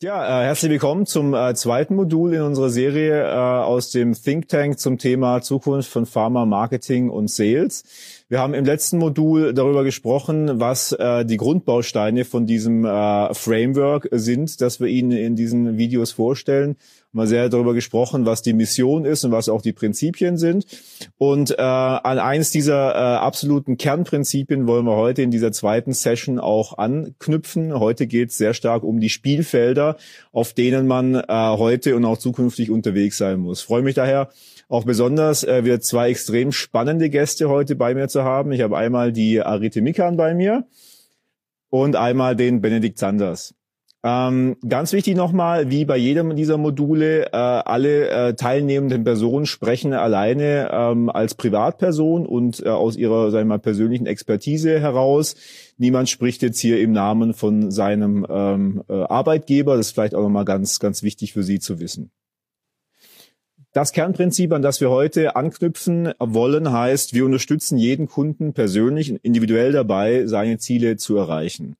Ja, äh, herzlich willkommen zum äh, zweiten Modul in unserer Serie äh, aus dem Think Tank zum Thema Zukunft von Pharma, Marketing und Sales. Wir haben im letzten Modul darüber gesprochen, was äh, die Grundbausteine von diesem äh, Framework sind, das wir Ihnen in diesen Videos vorstellen mal sehr darüber gesprochen, was die Mission ist und was auch die Prinzipien sind. Und äh, an eines dieser äh, absoluten Kernprinzipien wollen wir heute in dieser zweiten Session auch anknüpfen. Heute geht es sehr stark um die Spielfelder, auf denen man äh, heute und auch zukünftig unterwegs sein muss. Freue mich daher auch besonders, äh, wir zwei extrem spannende Gäste heute bei mir zu haben. Ich habe einmal die Arite Mikan bei mir und einmal den Benedikt Sanders. Ähm, ganz wichtig nochmal, wie bei jedem dieser Module, äh, alle äh, teilnehmenden Personen sprechen alleine ähm, als Privatperson und äh, aus ihrer sagen wir mal, persönlichen Expertise heraus. Niemand spricht jetzt hier im Namen von seinem ähm, äh, Arbeitgeber. Das ist vielleicht auch nochmal ganz, ganz wichtig für Sie zu wissen. Das Kernprinzip, an das wir heute anknüpfen wollen, heißt, wir unterstützen jeden Kunden persönlich und individuell dabei, seine Ziele zu erreichen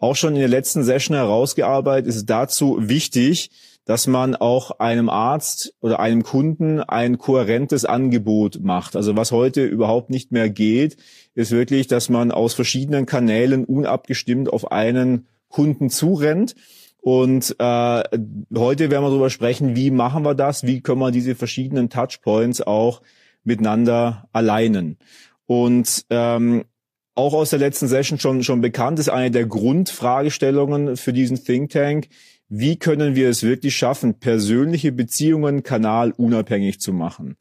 auch schon in der letzten Session herausgearbeitet, ist dazu wichtig, dass man auch einem Arzt oder einem Kunden ein kohärentes Angebot macht. Also was heute überhaupt nicht mehr geht, ist wirklich, dass man aus verschiedenen Kanälen unabgestimmt auf einen Kunden zurennt. Und äh, heute werden wir darüber sprechen, wie machen wir das, wie können wir diese verschiedenen Touchpoints auch miteinander alleinen. Und ähm, auch aus der letzten Session schon, schon bekannt, ist eine der Grundfragestellungen für diesen Think Tank. Wie können wir es wirklich schaffen, persönliche Beziehungen kanalunabhängig zu machen?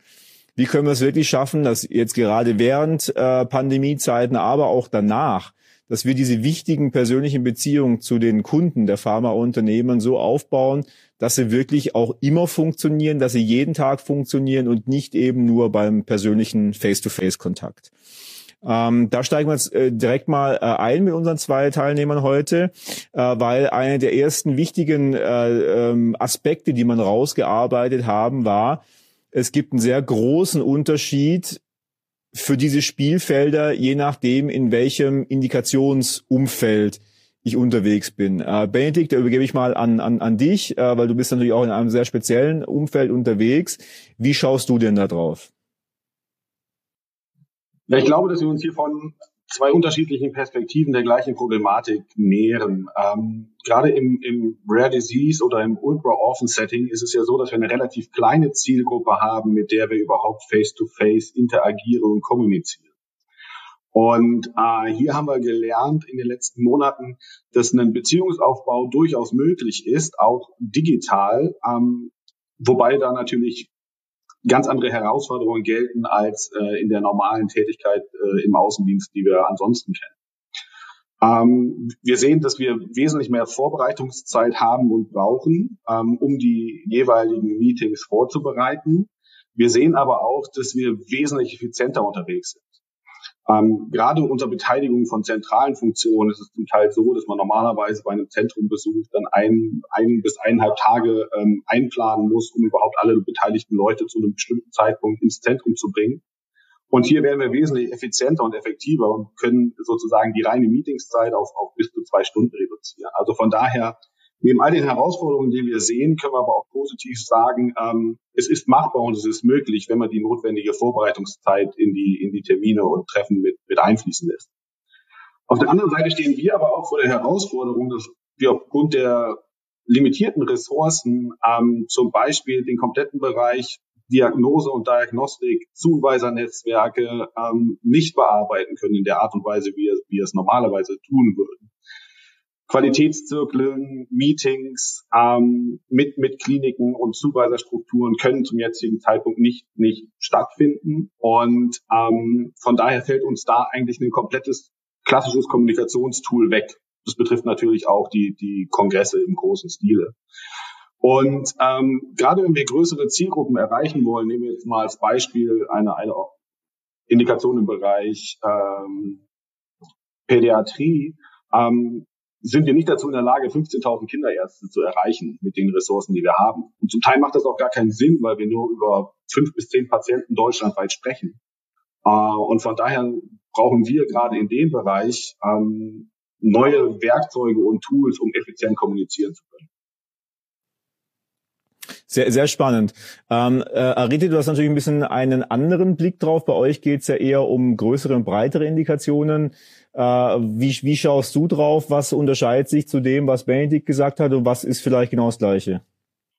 Wie können wir es wirklich schaffen, dass jetzt gerade während äh, Pandemiezeiten, aber auch danach, dass wir diese wichtigen persönlichen Beziehungen zu den Kunden der Pharmaunternehmen so aufbauen, dass sie wirklich auch immer funktionieren, dass sie jeden Tag funktionieren und nicht eben nur beim persönlichen Face-to-Face-Kontakt. Ähm, da steigen wir jetzt äh, direkt mal äh, ein mit unseren zwei Teilnehmern heute, äh, weil eine der ersten wichtigen äh, ähm, Aspekte, die man rausgearbeitet haben, war, es gibt einen sehr großen Unterschied für diese Spielfelder, je nachdem, in welchem Indikationsumfeld ich unterwegs bin. Äh, Benedikt, da übergebe ich mal an, an, an dich, äh, weil du bist natürlich auch in einem sehr speziellen Umfeld unterwegs. Wie schaust du denn da drauf? Ja, ich glaube, dass wir uns hier von zwei unterschiedlichen Perspektiven der gleichen Problematik nähern. Ähm, gerade im, im Rare Disease oder im Ultra-Orphan-Setting ist es ja so, dass wir eine relativ kleine Zielgruppe haben, mit der wir überhaupt face-to-face -face interagieren und kommunizieren. Und äh, hier haben wir gelernt in den letzten Monaten, dass ein Beziehungsaufbau durchaus möglich ist, auch digital, ähm, wobei da natürlich ganz andere Herausforderungen gelten als äh, in der normalen Tätigkeit äh, im Außendienst, die wir ansonsten kennen. Ähm, wir sehen, dass wir wesentlich mehr Vorbereitungszeit haben und brauchen, ähm, um die jeweiligen Meetings vorzubereiten. Wir sehen aber auch, dass wir wesentlich effizienter unterwegs sind. Ähm, gerade unter Beteiligung von zentralen Funktionen ist es zum Teil so, dass man normalerweise bei einem Zentrumbesuch dann ein, ein bis eineinhalb Tage ähm, einplanen muss, um überhaupt alle beteiligten Leute zu einem bestimmten Zeitpunkt ins Zentrum zu bringen. Und hier werden wir wesentlich effizienter und effektiver und können sozusagen die reine Meetingszeit auf, auf bis zu zwei Stunden reduzieren. Also von daher Neben all den Herausforderungen, die wir sehen, können wir aber auch positiv sagen, ähm, es ist machbar und es ist möglich, wenn man die notwendige Vorbereitungszeit in die, in die Termine und Treffen mit, mit einfließen lässt. Auf der anderen Seite stehen wir aber auch vor der Herausforderung, dass wir aufgrund der limitierten Ressourcen ähm, zum Beispiel den kompletten Bereich Diagnose und Diagnostik, Zuweisernetzwerke ähm, nicht bearbeiten können in der Art und Weise, wie wir, wie wir es normalerweise tun würden. Qualitätszirkeln, Meetings ähm, mit, mit Kliniken und Zuweiserstrukturen können zum jetzigen Zeitpunkt nicht, nicht stattfinden. Und ähm, von daher fällt uns da eigentlich ein komplettes klassisches Kommunikationstool weg. Das betrifft natürlich auch die, die Kongresse im großen Stile. Und ähm, gerade wenn wir größere Zielgruppen erreichen wollen, nehmen wir jetzt mal als Beispiel eine, eine Indikation im Bereich ähm, Pädiatrie, ähm, sind wir nicht dazu in der Lage, 15.000 Kinderärzte zu erreichen mit den Ressourcen, die wir haben. Und zum Teil macht das auch gar keinen Sinn, weil wir nur über fünf bis zehn Patienten deutschlandweit sprechen. Äh, und von daher brauchen wir gerade in dem Bereich ähm, neue Werkzeuge und Tools, um effizient kommunizieren zu können. Sehr, sehr spannend. Ähm, äh, Arite, du hast natürlich ein bisschen einen anderen Blick drauf. Bei euch geht es ja eher um größere und breitere Indikationen. Äh, wie, wie schaust du drauf? Was unterscheidet sich zu dem, was Benedikt gesagt hat und was ist vielleicht genau das Gleiche?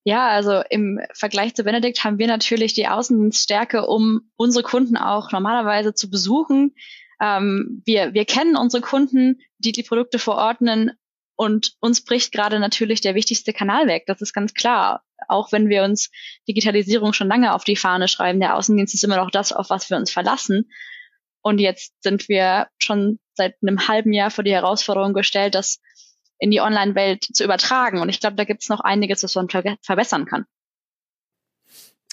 Ja, also im Vergleich zu Benedikt haben wir natürlich die Außendienststärke, um unsere Kunden auch normalerweise zu besuchen. Ähm, wir, wir kennen unsere Kunden, die die Produkte verordnen und uns bricht gerade natürlich der wichtigste Kanal weg. Das ist ganz klar auch wenn wir uns Digitalisierung schon lange auf die Fahne schreiben, der Außendienst ist immer noch das, auf was wir uns verlassen. Und jetzt sind wir schon seit einem halben Jahr vor die Herausforderung gestellt, das in die Online-Welt zu übertragen. Und ich glaube, da gibt es noch einiges, was man ver verbessern kann.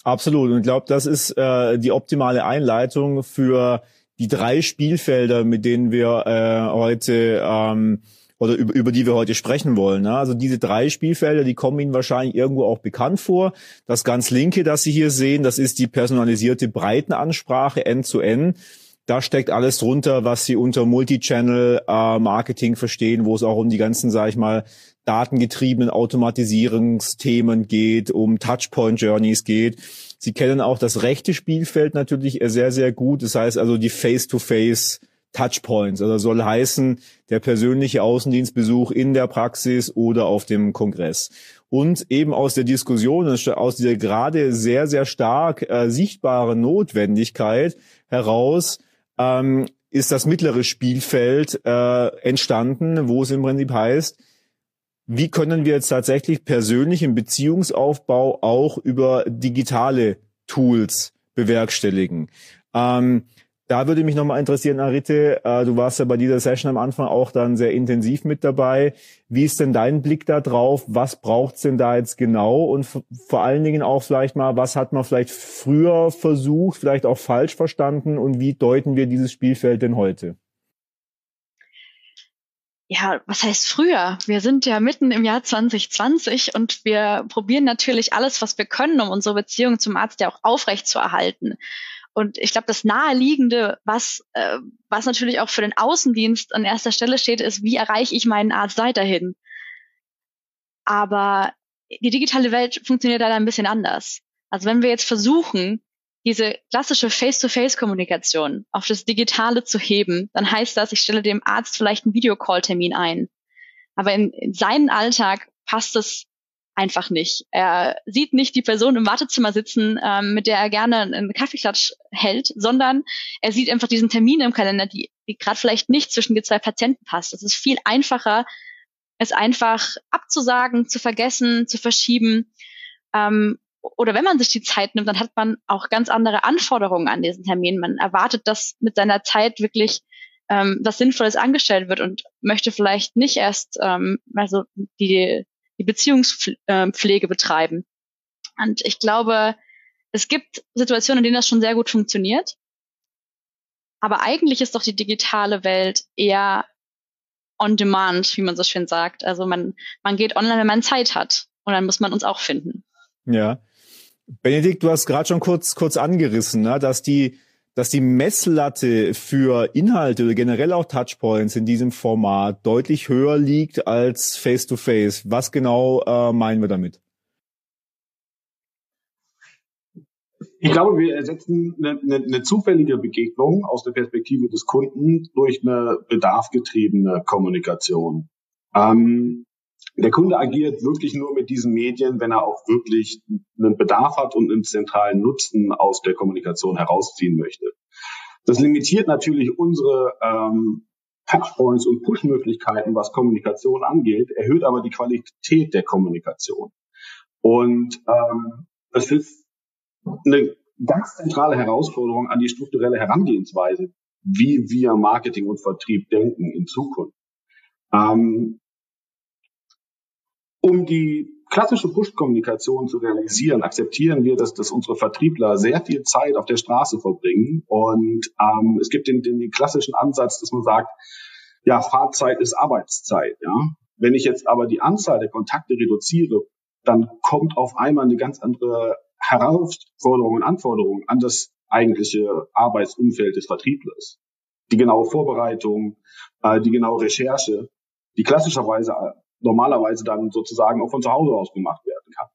Absolut. Und ich glaube, das ist äh, die optimale Einleitung für die drei Spielfelder, mit denen wir äh, heute ähm, oder über, über die wir heute sprechen wollen. Ne? Also diese drei Spielfelder, die kommen Ihnen wahrscheinlich irgendwo auch bekannt vor. Das ganz linke, das Sie hier sehen, das ist die personalisierte Breitenansprache End-zu-End. Da steckt alles drunter, was Sie unter Multichannel-Marketing äh, verstehen, wo es auch um die ganzen, sage ich mal, datengetriebenen Automatisierungsthemen geht, um Touchpoint-Journeys geht. Sie kennen auch das rechte Spielfeld natürlich sehr, sehr gut. Das heißt also die Face-to-Face- -face Touchpoints. Also soll heißen, der persönliche Außendienstbesuch in der Praxis oder auf dem Kongress. Und eben aus der Diskussion, aus dieser gerade sehr, sehr stark äh, sichtbaren Notwendigkeit heraus, ähm, ist das mittlere Spielfeld äh, entstanden, wo es im Prinzip heißt, wie können wir jetzt tatsächlich persönlichen Beziehungsaufbau auch über digitale Tools bewerkstelligen? Ähm, da würde mich nochmal interessieren, Arite, äh, du warst ja bei dieser Session am Anfang auch dann sehr intensiv mit dabei. Wie ist denn dein Blick da drauf? Was braucht's denn da jetzt genau? Und vor allen Dingen auch vielleicht mal, was hat man vielleicht früher versucht, vielleicht auch falsch verstanden und wie deuten wir dieses Spielfeld denn heute? ja, was heißt früher? Wir sind ja mitten im Jahr 2020 und wir probieren natürlich alles, was wir können, um unsere Beziehung zum Arzt ja auch aufrecht zu erhalten. Und ich glaube, das Naheliegende, was, äh, was natürlich auch für den Außendienst an erster Stelle steht, ist, wie erreiche ich meinen Arzt weiterhin? Aber die digitale Welt funktioniert leider ein bisschen anders. Also wenn wir jetzt versuchen, diese klassische Face-to-Face-Kommunikation auf das Digitale zu heben, dann heißt das, ich stelle dem Arzt vielleicht einen Videocall-Termin ein. Aber in, in seinen Alltag passt es einfach nicht. Er sieht nicht die Person im Wartezimmer sitzen, ähm, mit der er gerne einen Kaffeeklatsch hält, sondern er sieht einfach diesen Termin im Kalender, die, die gerade vielleicht nicht zwischen die zwei Patienten passt. Es ist viel einfacher, es einfach abzusagen, zu vergessen, zu verschieben. Ähm, oder wenn man sich die Zeit nimmt, dann hat man auch ganz andere Anforderungen an diesen Termin. Man erwartet, dass mit seiner Zeit wirklich ähm, was Sinnvolles angestellt wird und möchte vielleicht nicht erst ähm, also die die Beziehungspflege betreiben. Und ich glaube, es gibt Situationen, in denen das schon sehr gut funktioniert. Aber eigentlich ist doch die digitale Welt eher on demand, wie man so schön sagt. Also man, man geht online, wenn man Zeit hat. Und dann muss man uns auch finden. Ja. Benedikt, du hast gerade schon kurz, kurz angerissen, ne, dass die dass die Messlatte für Inhalte oder generell auch Touchpoints in diesem Format deutlich höher liegt als Face-to-Face. -face. Was genau äh, meinen wir damit? Ich glaube, wir ersetzen eine, eine, eine, zufällige Begegnung aus der Perspektive des Kunden durch eine bedarfgetriebene Kommunikation. Ähm, der Kunde agiert wirklich nur mit diesen Medien, wenn er auch wirklich einen Bedarf hat und einen zentralen Nutzen aus der Kommunikation herausziehen möchte. Das limitiert natürlich unsere ähm, Touchpoints und Push-Möglichkeiten, was Kommunikation angeht, erhöht aber die Qualität der Kommunikation. Und ähm, das ist eine ganz zentrale Herausforderung an die strukturelle Herangehensweise, wie wir Marketing und Vertrieb denken in Zukunft. Ähm, um die klassische Push-Kommunikation zu realisieren, akzeptieren wir, dass, dass unsere Vertriebler sehr viel Zeit auf der Straße verbringen. Und ähm, es gibt den, den, den klassischen Ansatz, dass man sagt, ja, Fahrzeit ist Arbeitszeit. Ja? Wenn ich jetzt aber die Anzahl der Kontakte reduziere, dann kommt auf einmal eine ganz andere Herausforderung und Anforderung an das eigentliche Arbeitsumfeld des Vertrieblers. Die genaue Vorbereitung, äh, die genaue Recherche, die klassischerweise normalerweise dann sozusagen auch von zu Hause aus gemacht werden kann.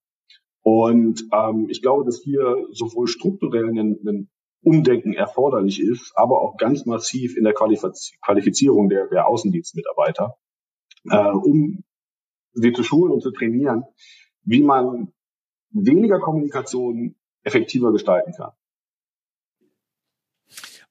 Und ähm, ich glaube, dass hier sowohl strukturell ein, ein Umdenken erforderlich ist, aber auch ganz massiv in der Qualifizierung der, der Außendienstmitarbeiter, äh, um sie zu schulen und zu trainieren, wie man weniger Kommunikation effektiver gestalten kann.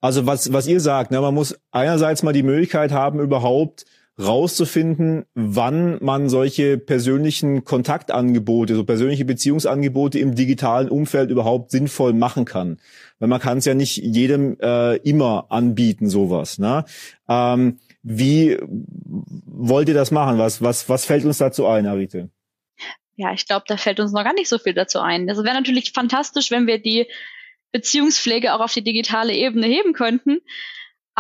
Also was, was ihr sagt, ne, man muss einerseits mal die Möglichkeit haben, überhaupt rauszufinden, wann man solche persönlichen Kontaktangebote, so persönliche Beziehungsangebote im digitalen Umfeld überhaupt sinnvoll machen kann. Weil man kann es ja nicht jedem äh, immer anbieten, sowas. Ne? Ähm, wie wollt ihr das machen? Was, was, was fällt uns dazu ein, Arite? Ja, ich glaube, da fällt uns noch gar nicht so viel dazu ein. Das wäre natürlich fantastisch, wenn wir die Beziehungspflege auch auf die digitale Ebene heben könnten.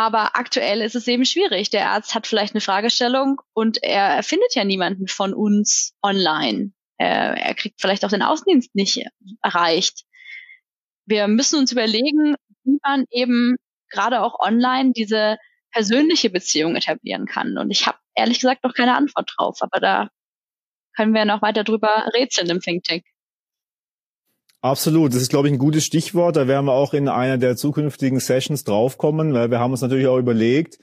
Aber aktuell ist es eben schwierig. Der Arzt hat vielleicht eine Fragestellung und er findet ja niemanden von uns online. Er, kriegt vielleicht auch den Außendienst nicht erreicht. Wir müssen uns überlegen, wie man eben gerade auch online diese persönliche Beziehung etablieren kann. Und ich habe ehrlich gesagt noch keine Antwort drauf, aber da können wir noch weiter drüber rätseln im Think Tank. Absolut, das ist, glaube ich, ein gutes Stichwort. Da werden wir auch in einer der zukünftigen Sessions draufkommen, weil wir haben uns natürlich auch überlegt,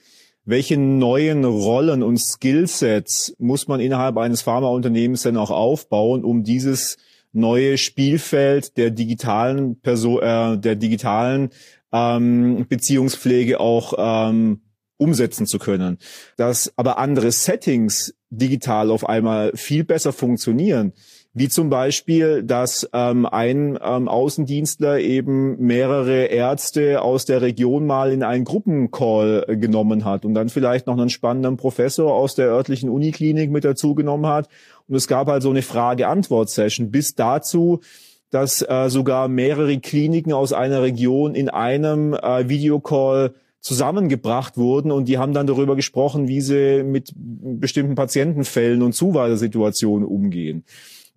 welche neuen Rollen und Skillsets muss man innerhalb eines Pharmaunternehmens denn auch aufbauen, um dieses neue Spielfeld der digitalen Person, äh, der digitalen ähm, Beziehungspflege auch ähm, umsetzen zu können. Dass aber andere Settings digital auf einmal viel besser funktionieren, wie zum Beispiel, dass ähm, ein ähm, Außendienstler eben mehrere Ärzte aus der Region mal in einen Gruppencall äh, genommen hat und dann vielleicht noch einen spannenden Professor aus der örtlichen Uniklinik mit dazu genommen hat. Und es gab halt so eine Frage-Antwort-Session bis dazu, dass äh, sogar mehrere Kliniken aus einer Region in einem äh, Videocall zusammengebracht wurden und die haben dann darüber gesprochen, wie sie mit bestimmten Patientenfällen und Zuweisesituationen umgehen.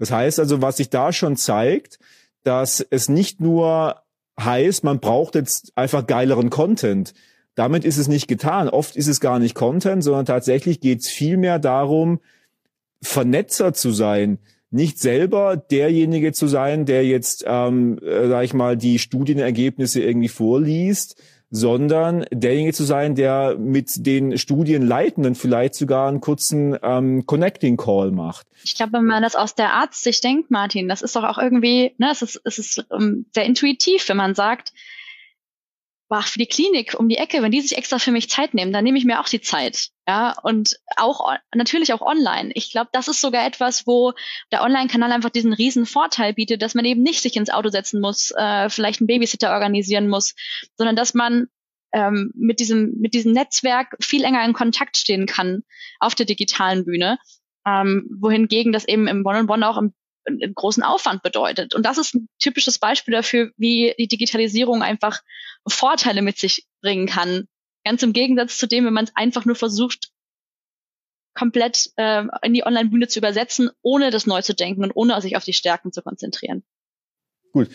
Das heißt also, was sich da schon zeigt, dass es nicht nur heißt, man braucht jetzt einfach geileren Content. Damit ist es nicht getan. Oft ist es gar nicht Content, sondern tatsächlich geht es vielmehr darum, Vernetzer zu sein, nicht selber derjenige zu sein, der jetzt, ähm, äh, sag ich mal, die Studienergebnisse irgendwie vorliest, sondern derjenige zu sein, der mit den Studienleitenden vielleicht sogar einen kurzen ähm, Connecting Call macht. Ich glaube, wenn man das aus der Arztsicht denkt, Martin, das ist doch auch irgendwie, ne, es ist, es ist um, ähm, sehr intuitiv, wenn man sagt, ach, für die Klinik um die Ecke, wenn die sich extra für mich Zeit nehmen, dann nehme ich mir auch die Zeit. Ja, und auch natürlich auch online. Ich glaube, das ist sogar etwas, wo der Online-Kanal einfach diesen riesen Vorteil bietet, dass man eben nicht sich ins Auto setzen muss, äh, vielleicht einen Babysitter organisieren muss, sondern dass man ähm, mit diesem mit diesem Netzwerk viel enger in Kontakt stehen kann auf der digitalen Bühne. Ähm, wohingegen das eben im One-on-One auch im großen Aufwand bedeutet. Und das ist ein typisches Beispiel dafür, wie die Digitalisierung einfach Vorteile mit sich bringen kann. Ganz im Gegensatz zu dem, wenn man es einfach nur versucht, komplett äh, in die Online-Bühne zu übersetzen, ohne das neu zu denken und ohne sich auf die Stärken zu konzentrieren. Gut.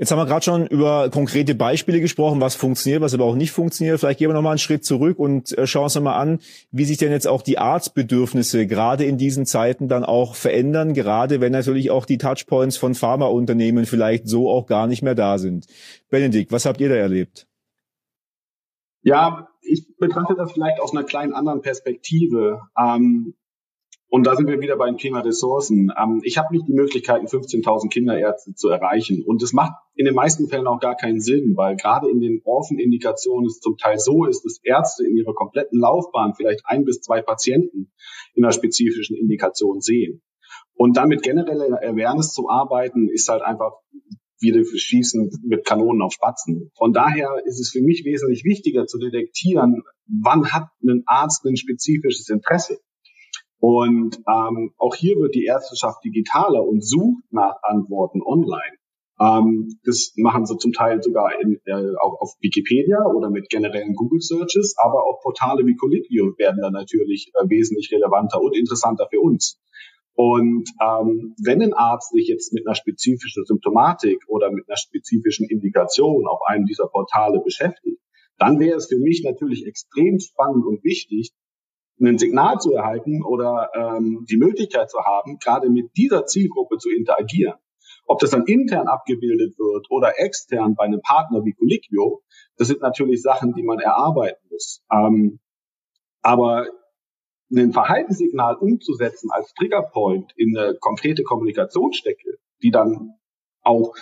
Jetzt haben wir gerade schon über konkrete Beispiele gesprochen, was funktioniert, was aber auch nicht funktioniert. Vielleicht gehen wir noch mal einen Schritt zurück und äh, schauen uns mal an, wie sich denn jetzt auch die Arztbedürfnisse gerade in diesen Zeiten dann auch verändern, gerade wenn natürlich auch die Touchpoints von Pharmaunternehmen vielleicht so auch gar nicht mehr da sind. Benedikt, was habt ihr da erlebt? Ja, ich betrachte das vielleicht aus einer kleinen anderen Perspektive. Ähm, und da sind wir wieder beim Thema Ressourcen. Ähm, ich habe nicht die Möglichkeiten, 15.000 Kinderärzte zu erreichen. Und es macht in den meisten Fällen auch gar keinen Sinn, weil gerade in den Orphan-Indikationen es zum Teil so ist, dass Ärzte in ihrer kompletten Laufbahn vielleicht ein bis zwei Patienten in einer spezifischen Indikation sehen. Und damit generelle Awareness zu arbeiten, ist halt einfach wieder schießen mit Kanonen auf Spatzen. Von daher ist es für mich wesentlich wichtiger zu detektieren, wann hat ein Arzt ein spezifisches Interesse. Und ähm, auch hier wird die Ärzteschaft digitaler und sucht nach Antworten online. Ähm, das machen sie zum Teil sogar in, äh, auch auf Wikipedia oder mit generellen Google Searches, aber auch Portale wie Colliquio werden dann natürlich äh, wesentlich relevanter und interessanter für uns. Und ähm, wenn ein Arzt sich jetzt mit einer spezifischen Symptomatik oder mit einer spezifischen Indikation auf einem dieser Portale beschäftigt, dann wäre es für mich natürlich extrem spannend und wichtig, ein Signal zu erhalten oder ähm, die Möglichkeit zu haben, gerade mit dieser Zielgruppe zu interagieren. Ob das dann intern abgebildet wird oder extern bei einem Partner wie Colliquio, das sind natürlich Sachen, die man erarbeiten muss. Ähm, aber ein Verhaltenssignal umzusetzen als Triggerpoint in eine konkrete Kommunikationsstecke, die dann auch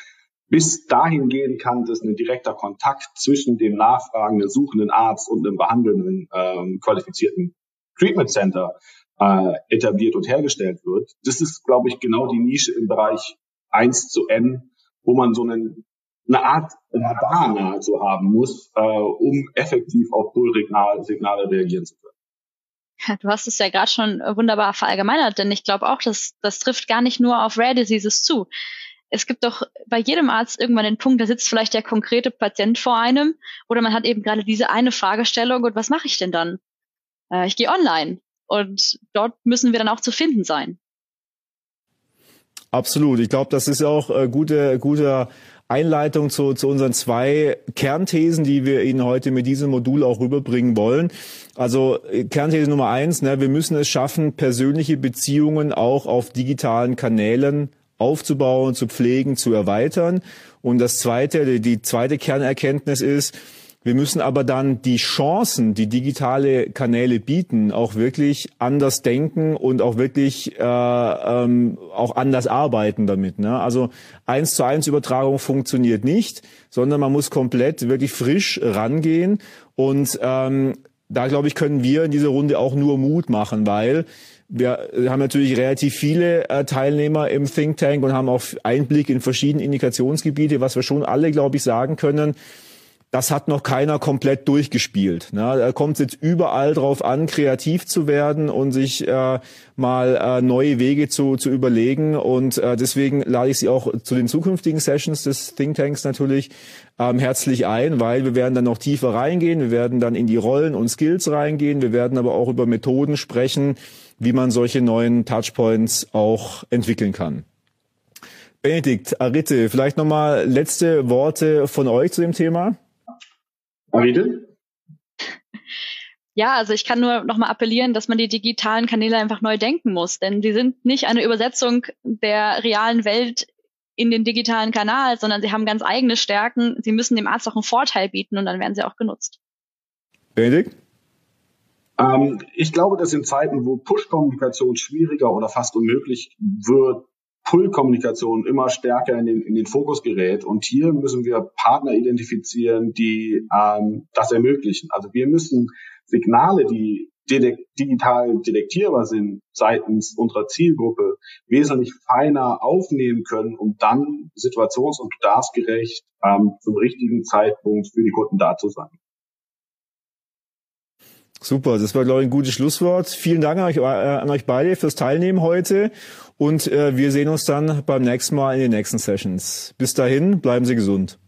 bis dahin gehen kann, dass ein direkter Kontakt zwischen dem nachfragenden, suchenden Arzt und einem behandelnden, ähm, qualifizierten Treatment Center äh, etabliert und hergestellt wird. Das ist, glaube ich, genau die Nische im Bereich 1 zu N, wo man so einen, eine Art Radar nahezu haben muss, äh, um effektiv auf Pull-Signale reagieren zu können. Du hast es ja gerade schon wunderbar verallgemeinert, denn ich glaube auch, dass das trifft gar nicht nur auf Rare Diseases zu es gibt doch bei jedem Arzt irgendwann den Punkt, da sitzt vielleicht der konkrete Patient vor einem oder man hat eben gerade diese eine Fragestellung und was mache ich denn dann? Äh, ich gehe online und dort müssen wir dann auch zu finden sein. Absolut. Ich glaube, das ist auch äh, gute, guter Einleitung zu, zu unseren zwei Kernthesen, die wir Ihnen heute mit diesem Modul auch rüberbringen wollen. Also äh, Kernthese Nummer eins, ne, wir müssen es schaffen, persönliche Beziehungen auch auf digitalen Kanälen aufzubauen, zu pflegen, zu erweitern. Und das zweite, die zweite Kernerkenntnis ist, wir müssen aber dann die Chancen, die digitale Kanäle bieten, auch wirklich anders denken und auch wirklich äh, ähm, auch anders arbeiten damit. Ne? Also eins zu eins Übertragung funktioniert nicht, sondern man muss komplett wirklich frisch rangehen. Und ähm, da glaube ich, können wir in dieser Runde auch nur Mut machen, weil wir haben natürlich relativ viele äh, Teilnehmer im Think Tank und haben auch Einblick in verschiedene Indikationsgebiete, was wir schon alle, glaube ich, sagen können. Das hat noch keiner komplett durchgespielt. Ne? Da kommt es jetzt überall drauf an, kreativ zu werden und sich äh, mal äh, neue Wege zu, zu überlegen. Und äh, deswegen lade ich Sie auch zu den zukünftigen Sessions des Think Tanks natürlich ähm, herzlich ein, weil wir werden dann noch tiefer reingehen. Wir werden dann in die Rollen und Skills reingehen. Wir werden aber auch über Methoden sprechen, wie man solche neuen Touchpoints auch entwickeln kann. Benedikt, Arite, vielleicht nochmal letzte Worte von euch zu dem Thema. Arite? Ja, also ich kann nur nochmal appellieren, dass man die digitalen Kanäle einfach neu denken muss, denn sie sind nicht eine Übersetzung der realen Welt in den digitalen Kanal, sondern sie haben ganz eigene Stärken. Sie müssen dem Arzt auch einen Vorteil bieten und dann werden sie auch genutzt. Benedikt? Ähm, ich glaube, dass in Zeiten, wo Push-Kommunikation schwieriger oder fast unmöglich wird, Pull-Kommunikation immer stärker in den, in den Fokus gerät. Und hier müssen wir Partner identifizieren, die ähm, das ermöglichen. Also wir müssen Signale, die digital detektierbar sind seitens unserer Zielgruppe, wesentlich feiner aufnehmen können, um dann situations- und bedarfsgerecht ähm, zum richtigen Zeitpunkt für die Kunden da zu sein. Super, das war, glaube ich, ein gutes Schlusswort. Vielen Dank an euch, äh, an euch beide fürs Teilnehmen heute und äh, wir sehen uns dann beim nächsten Mal in den nächsten Sessions. Bis dahin, bleiben Sie gesund.